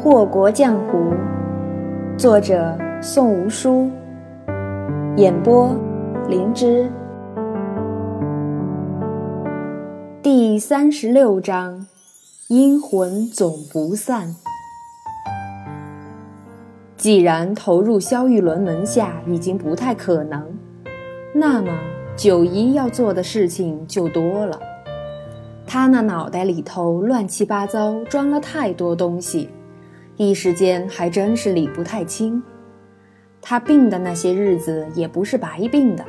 祸国江湖，作者宋无书，演播灵芝。第三十六章，阴魂总不散。既然投入萧玉伦门下已经不太可能，那么九姨要做的事情就多了。他那脑袋里头乱七八糟，装了太多东西，一时间还真是理不太清。他病的那些日子也不是白病的，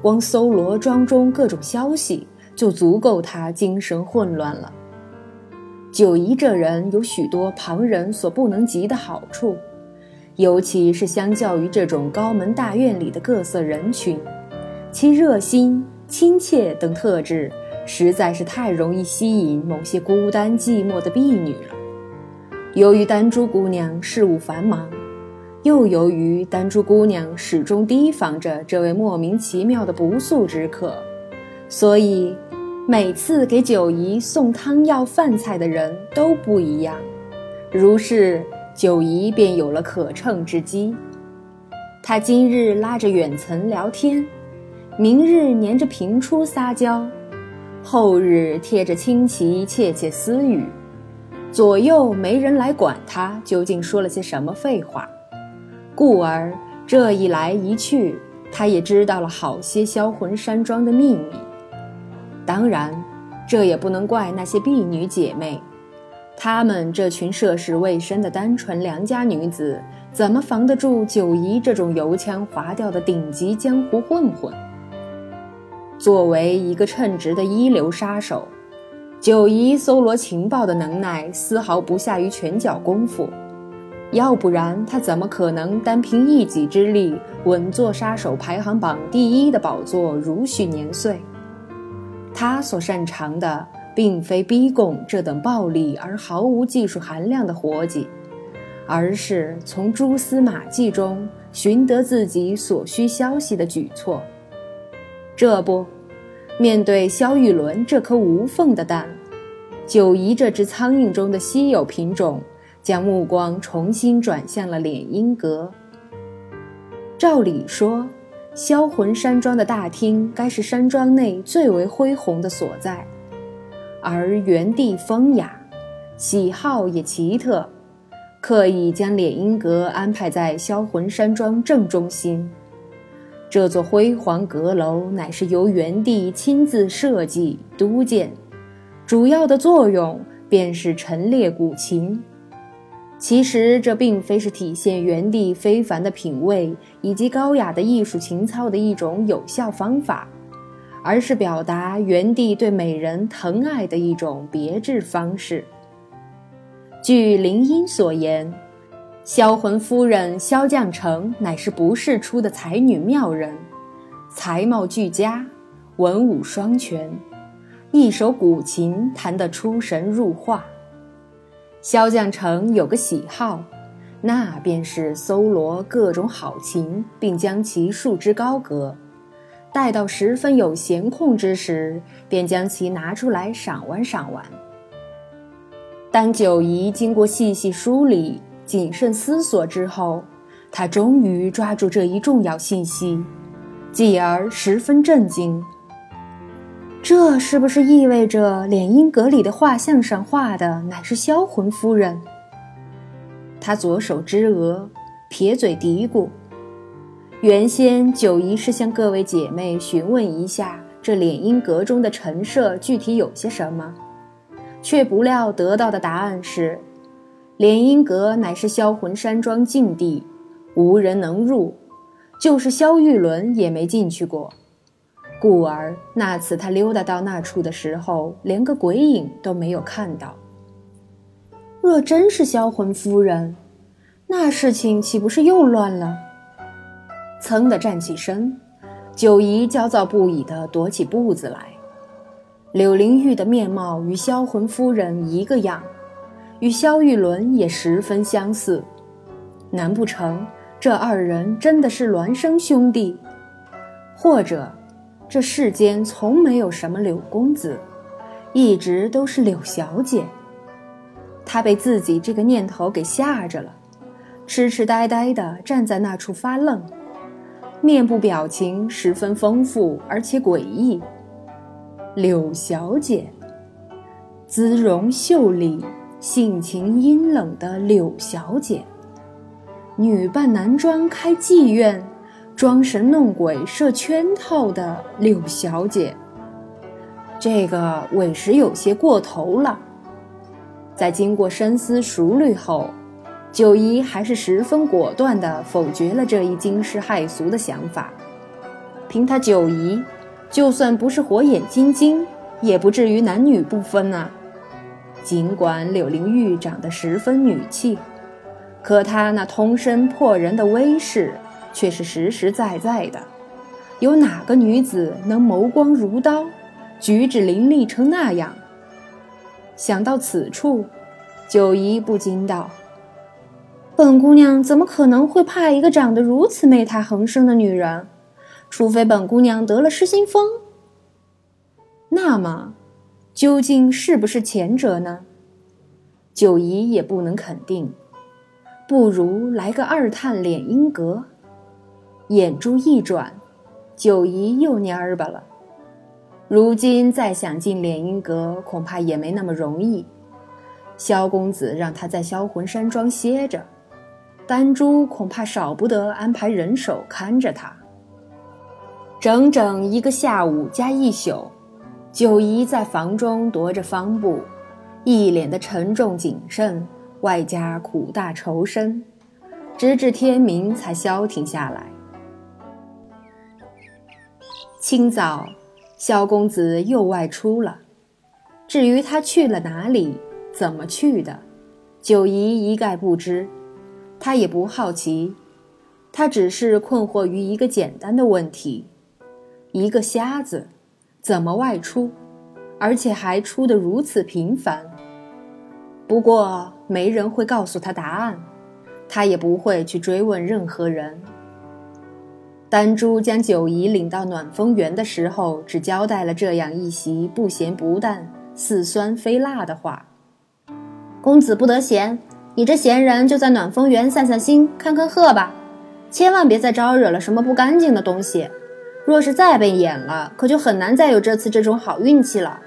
光搜罗庄中各种消息就足够他精神混乱了。九姨这人有许多旁人所不能及的好处，尤其是相较于这种高门大院里的各色人群，其热心、亲切等特质。实在是太容易吸引某些孤单寂寞的婢女了。由于丹珠姑娘事务繁忙，又由于丹珠姑娘始终提防着这位莫名其妙的不速之客，所以每次给九姨送汤药饭菜的人都不一样。如是，九姨便有了可乘之机。她今日拉着远岑聊天，明日黏着平初撒娇。后日贴着亲戚窃窃私语，左右没人来管他究竟说了些什么废话，故而这一来一去，他也知道了好些销魂山庄的秘密。当然，这也不能怪那些婢女姐妹，她们这群涉世未深的单纯良家女子，怎么防得住九姨这种油腔滑调的顶级江湖混混？作为一个称职的一流杀手，九姨搜罗情报的能耐丝毫不下于拳脚功夫，要不然她怎么可能单凭一己之力稳坐杀手排行榜第一的宝座如许年岁？她所擅长的并非逼供这等暴力而毫无技术含量的活计，而是从蛛丝马迹中寻得自己所需消息的举措。这不。面对萧玉伦这颗无缝的蛋，九姨这只苍蝇中的稀有品种，将目光重新转向了敛音阁。照理说，销魂山庄的大厅该是山庄内最为恢宏的所在，而原地风雅，喜好也奇特，刻意将敛音阁安排在销魂山庄正中心。这座辉煌阁楼乃是由元帝亲自设计督建，主要的作用便是陈列古琴。其实这并非是体现元帝非凡的品味以及高雅的艺术情操的一种有效方法，而是表达元帝对美人疼爱的一种别致方式。据林荫所言。销魂夫人萧绛成乃是不世出的才女妙人，才貌俱佳，文武双全，一首古琴弹得出神入化。萧将成有个喜好，那便是搜罗各种好琴，并将其束之高阁，待到十分有闲空之时，便将其拿出来赏玩赏玩。当九姨经过细细梳理。谨慎思索之后，他终于抓住这一重要信息，继而十分震惊。这是不是意味着敛阴阁里的画像上画的乃是销魂夫人？他左手支额，撇嘴嘀咕：“原先九姨是向各位姐妹询问一下这敛阴阁中的陈设具体有些什么，却不料得到的答案是。”敛阴阁乃是销魂山庄禁地，无人能入，就是萧玉伦也没进去过。故而那次他溜达到那处的时候，连个鬼影都没有看到。若真是销魂夫人，那事情岂不是又乱了？噌地站起身，九姨焦躁不已地踱起步子来。柳灵玉的面貌与销魂夫人一个样。与萧玉伦也十分相似，难不成这二人真的是孪生兄弟？或者，这世间从没有什么柳公子，一直都是柳小姐？他被自己这个念头给吓着了，痴痴呆呆地站在那处发愣，面部表情十分丰富而且诡异。柳小姐，姿容秀丽、性情阴冷的柳小姐，女扮男装开妓院。装神弄鬼、设圈套的柳小姐，这个委实有些过头了。在经过深思熟虑后，九姨还是十分果断地否决了这一惊世骇俗的想法。凭她九姨，就算不是火眼金睛，也不至于男女不分啊。尽管柳灵玉长得十分女气，可她那通身破人的威势。却是实实在在的，有哪个女子能眸光如刀，举止凌厉成那样？想到此处，九姨不禁道：“本姑娘怎么可能会怕一个长得如此媚态横生的女人？除非本姑娘得了失心疯。那么，究竟是不是前者呢？九姨也不能肯定，不如来个二探敛阴阁。”眼珠一转，九姨又蔫巴了。如今再想进敛阴阁，恐怕也没那么容易。萧公子让他在销魂山庄歇着，丹珠恐怕少不得安排人手看着他。整整一个下午加一宿，九姨在房中踱着方步，一脸的沉重谨慎，外加苦大仇深，直至天明才消停下来。清早，萧公子又外出了。至于他去了哪里，怎么去的，九姨一概不知。他也不好奇，他只是困惑于一个简单的问题：一个瞎子怎么外出，而且还出得如此频繁？不过没人会告诉他答案，他也不会去追问任何人。丹珠将九姨领到暖风园的时候，只交代了这样一席不咸不淡、似酸非辣的话：“公子不得闲，你这闲人就在暖风园散散心、看看鹤吧，千万别再招惹了什么不干净的东西。若是再被演了，可就很难再有这次这种好运气了。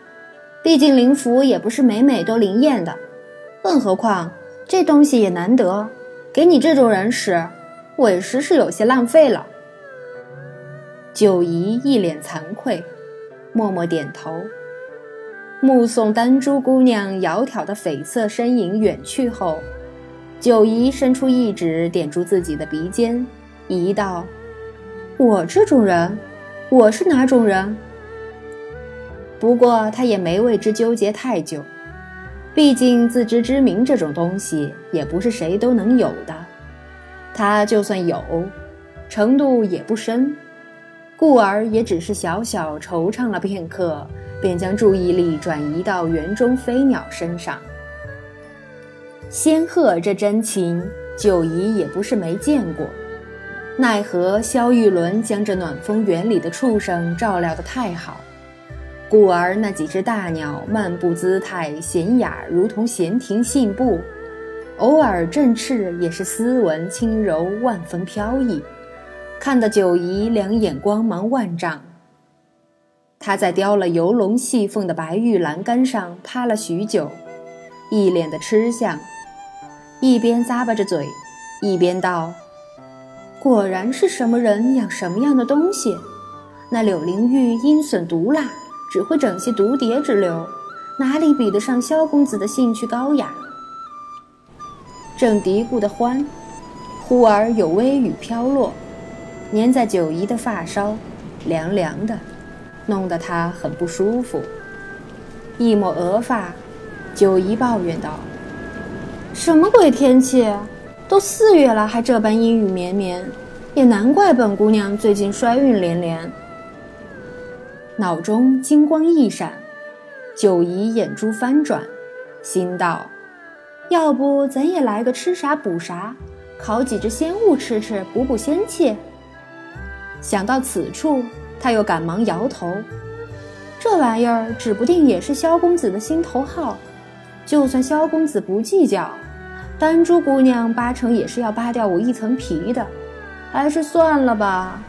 毕竟灵符也不是每每都灵验的，更何况这东西也难得，给你这种人使，委实是有些浪费了。”九姨一脸惭愧，默默点头。目送丹珠姑娘窈窕的绯色身影远去后，九姨伸出一指点住自己的鼻尖，疑道：“我这种人，我是哪种人？”不过她也没为之纠结太久，毕竟自知之明这种东西也不是谁都能有的。她就算有，程度也不深。故而也只是小小惆怅了片刻，便将注意力转移到园中飞鸟身上。仙鹤这真情，九姨也不是没见过，奈何萧玉伦将这暖风园里的畜生照料得太好，故而那几只大鸟漫步姿态娴雅，如同闲庭信步，偶尔振翅也是斯文轻柔，万分飘逸。看得九姨两眼光芒万丈。她在雕了游龙戏凤的白玉栏杆上趴了许久，一脸的吃相，一边咂巴着嘴，一边道：“果然是什么人养什么样的东西。那柳灵玉阴损毒辣，只会整些毒蝶之流，哪里比得上萧公子的兴趣高雅？”正嘀咕的欢，忽而有微雨飘落。粘在九姨的发梢，凉凉的，弄得她很不舒服。一抹额发，九姨抱怨道：“什么鬼天气？都四月了，还这般阴雨绵绵，也难怪本姑娘最近衰运连连。”脑中金光一闪，九姨眼珠翻转，心道：“要不咱也来个吃啥补啥，烤几只仙物吃吃，补补仙气。”想到此处，他又赶忙摇头：“这玩意儿指不定也是萧公子的心头好，就算萧公子不计较，丹珠姑娘八成也是要扒掉我一层皮的，还是算了吧。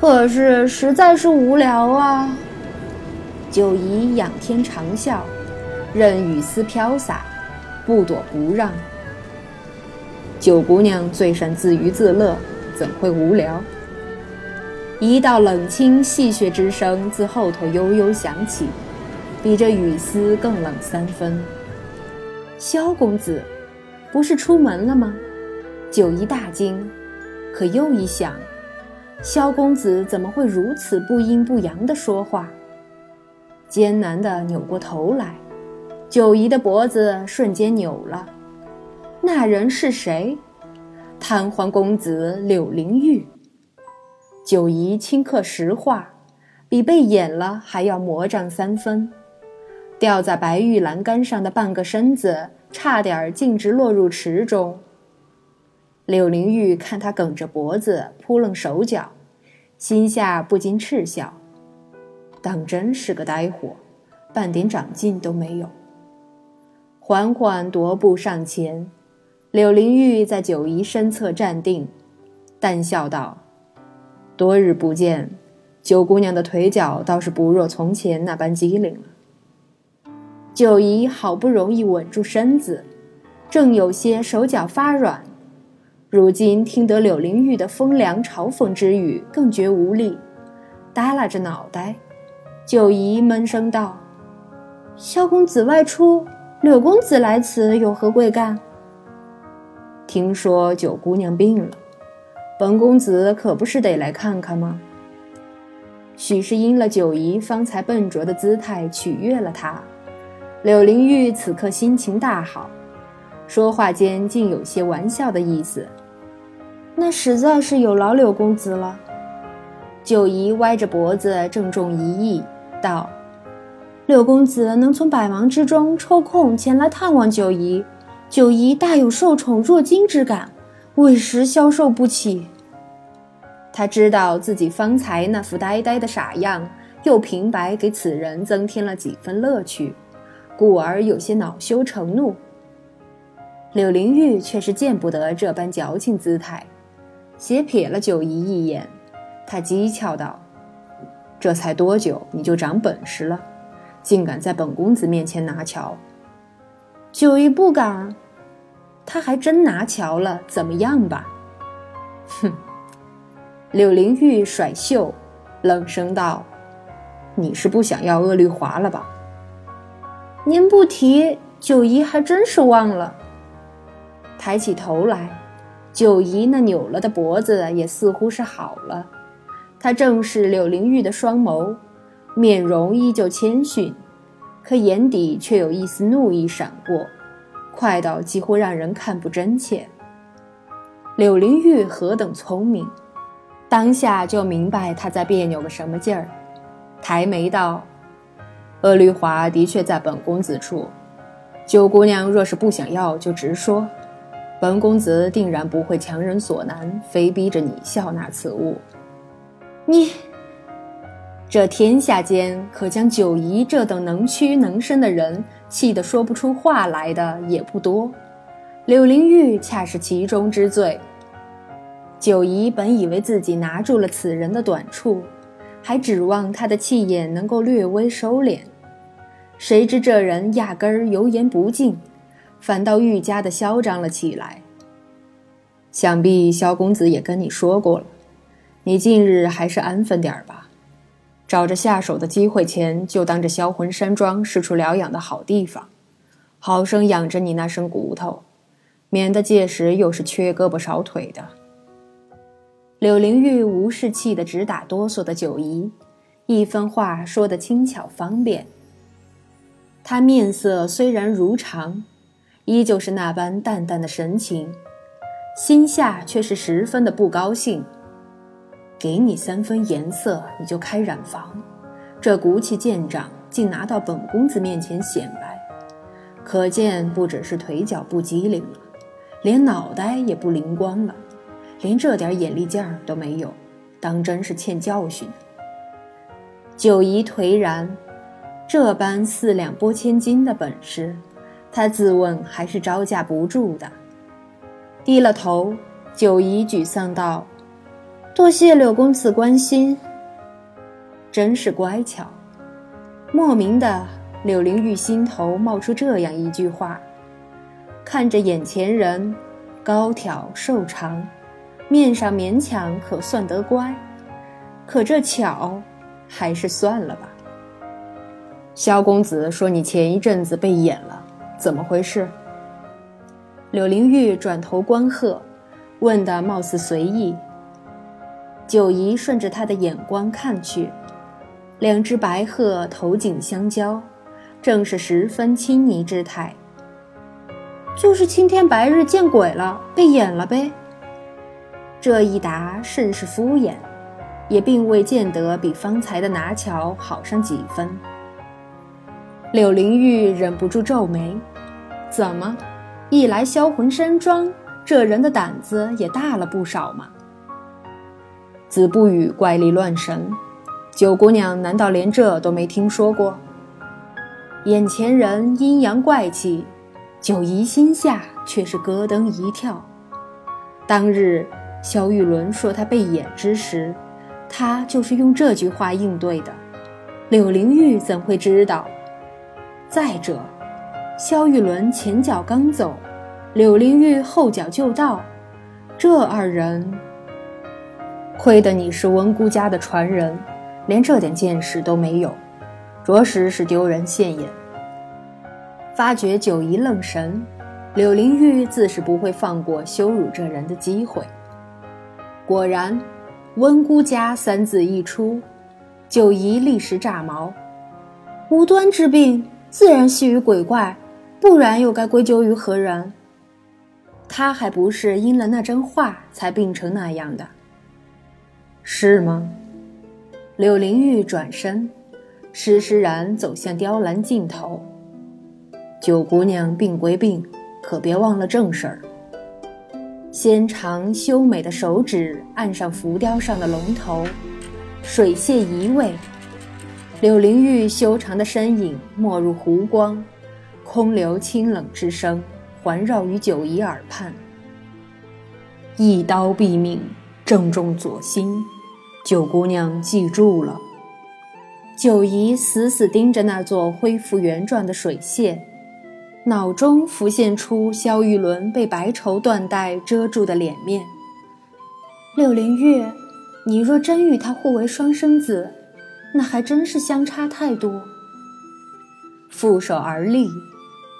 可是实在是无聊啊。九姨仰天长啸，任雨丝飘洒，不躲不让。九姑娘最善自娱自乐，怎会无聊？一道冷清戏谑之声自后头悠悠响起。比这雨丝更冷三分。萧公子，不是出门了吗？九姨大惊，可又一想，萧公子怎么会如此不阴不阳的说话？艰难地扭过头来，九姨的脖子瞬间扭了。那人是谁？贪欢公子柳灵玉。九姨顷刻石化，比被演了还要魔障三分。吊在白玉栏杆上的半个身子，差点儿径直落入池中。柳灵玉看他梗着脖子扑棱手脚，心下不禁嗤笑：当真是个呆货，半点长进都没有。缓缓踱步上前，柳灵玉在九姨身侧站定，淡笑道：“多日不见，九姑娘的腿脚倒是不若从前那般机灵了。”九姨好不容易稳住身子，正有些手脚发软，如今听得柳灵玉的风凉嘲讽之语，更觉无力，耷拉着脑袋。九姨闷声道：“萧公子外出，柳公子来此有何贵干？”听说九姑娘病了，本公子可不是得来看看吗？许是因了九姨方才笨拙的姿态取悦了他。柳灵玉此刻心情大好，说话间竟有些玩笑的意思。那实在是有劳柳公子了。九姨歪着脖子郑重一意道：“柳公子能从百忙之中抽空前来探望九姨，九姨大有受宠若惊之感，委实消受不起。”他知道自己方才那副呆呆的傻样，又平白给此人增添了几分乐趣。故而有些恼羞成怒。柳灵玉却是见不得这般矫情姿态，斜瞥了九姨一眼，他讥诮道：“这才多久，你就长本事了，竟敢在本公子面前拿桥？”九姨不敢，他还真拿桥了，怎么样吧？哼！柳灵玉甩袖，冷声道：“你是不想要鄂绿华了吧？”您不提，九姨还真是忘了。抬起头来，九姨那扭了的脖子也似乎是好了。她正视柳灵玉的双眸，面容依旧谦逊，可眼底却有一丝怒意闪过，快到几乎让人看不真切。柳灵玉何等聪明，当下就明白他在别扭个什么劲儿，抬眉道。鄂绿华的确在本公子处，九姑娘若是不想要，就直说，本公子定然不会强人所难，非逼着你笑纳此物。你，这天下间可将九姨这等能屈能伸的人气得说不出话来的也不多，柳灵玉恰是其中之最。九姨本以为自己拿住了此人的短处，还指望他的气焰能够略微收敛。谁知这人压根儿油盐不进，反倒愈加的嚣张了起来。想必萧公子也跟你说过了，你近日还是安分点儿吧，找着下手的机会前，就当这销魂山庄是处疗养的好地方，好生养着你那身骨头，免得届时又是缺胳膊少腿的。柳灵玉无视气得直打哆嗦的九姨，一番话说得轻巧方便。他面色虽然如常，依旧是那般淡淡的神情，心下却是十分的不高兴。给你三分颜色，你就开染坊，这骨气见长，竟拿到本公子面前显摆，可见不只是腿脚不机灵了，连脑袋也不灵光了，连这点眼力劲儿都没有，当真是欠教训。九姨颓然。这般四两拨千斤的本事，他自问还是招架不住的。低了头，九姨沮丧道：“多谢柳公子关心。”真是乖巧。莫名的，柳灵玉心头冒出这样一句话：看着眼前人，高挑瘦长，面上勉强可算得乖，可这巧，还是算了吧。萧公子说：“你前一阵子被演了，怎么回事？”柳灵玉转头观贺，问的貌似随意。九姨顺着他的眼光看去。两只白鹤头颈相交，正是十分亲昵之态。就是青天白日见鬼了，被演了呗。这一答甚是敷衍，也并未见得比方才的拿巧好上几分。柳灵玉忍不住皱眉：怎么，一来销魂山庄，这人的胆子也大了不少嘛？子不语怪力乱神。九姑娘难道连这都没听说过？眼前人阴阳怪气，九姨心下却是咯噔一跳。当日萧玉伦说他被演之时，他就是用这句话应对的。柳灵玉怎会知道？再者，萧玉伦前脚刚走，柳灵玉后脚就到，这二人，亏得你是温姑家的传人。连这点见识都没有，着实是丢人现眼。发觉九姨愣神，柳灵玉自是不会放过羞辱这人的机会。果然，“温姑家”三字一出，九姨立时炸毛。无端之病，自然系于鬼怪，不然又该归咎于何人？他还不是因了那真话才病成那样的，是吗？柳灵玉转身，施施然走向雕栏尽头。九姑娘病归病，可别忘了正事儿。纤长修美的手指按上浮雕上的龙头，水榭移位，柳灵玉修长的身影没入湖光，空留清冷之声环绕于九姨耳畔。一刀毙命，正中左心。九姑娘记住了。九姨死死盯着那座恢复原状的水榭，脑中浮现出萧玉伦被白绸缎带遮住的脸面。柳灵月，你若真与他互为双生子，那还真是相差太多。负手而立，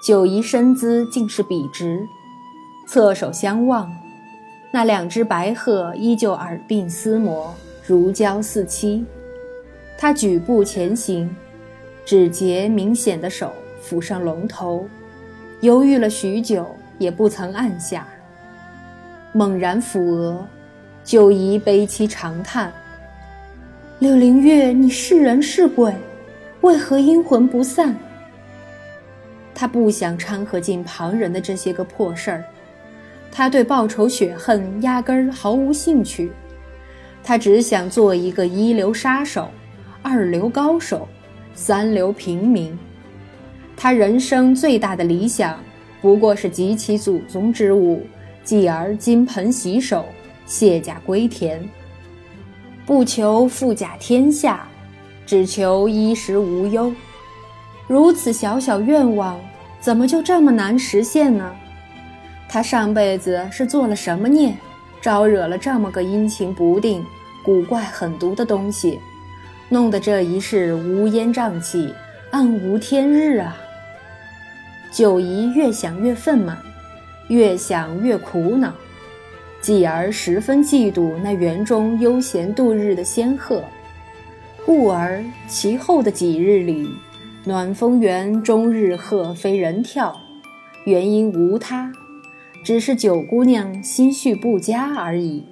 九姨身姿竟是笔直，侧手相望，那两只白鹤依旧耳鬓厮磨。如胶似漆，他举步前行，指节明显的手抚上龙头，犹豫了许久，也不曾按下。猛然抚额，九姨悲凄长叹：“柳灵月，你是人是鬼？为何阴魂不散？”他不想掺和进旁人的这些个破事儿，他对报仇雪恨压根儿毫无兴趣。他只想做一个一流杀手、二流高手、三流平民。他人生最大的理想，不过是集其祖宗之物，继而金盆洗手、卸甲归田。不求富甲天下，只求衣食无忧。如此小小愿望，怎么就这么难实现呢？他上辈子是做了什么孽？招惹了这么个阴晴不定、古怪狠毒的东西，弄得这一世乌烟瘴气、暗无天日啊！九姨越想越愤懑，越想越苦恼，继而十分嫉妒那园中悠闲度日的仙鹤，故而其后的几日里，暖风园终日鹤飞人跳，原因无他。只是九姑娘心绪不佳而已。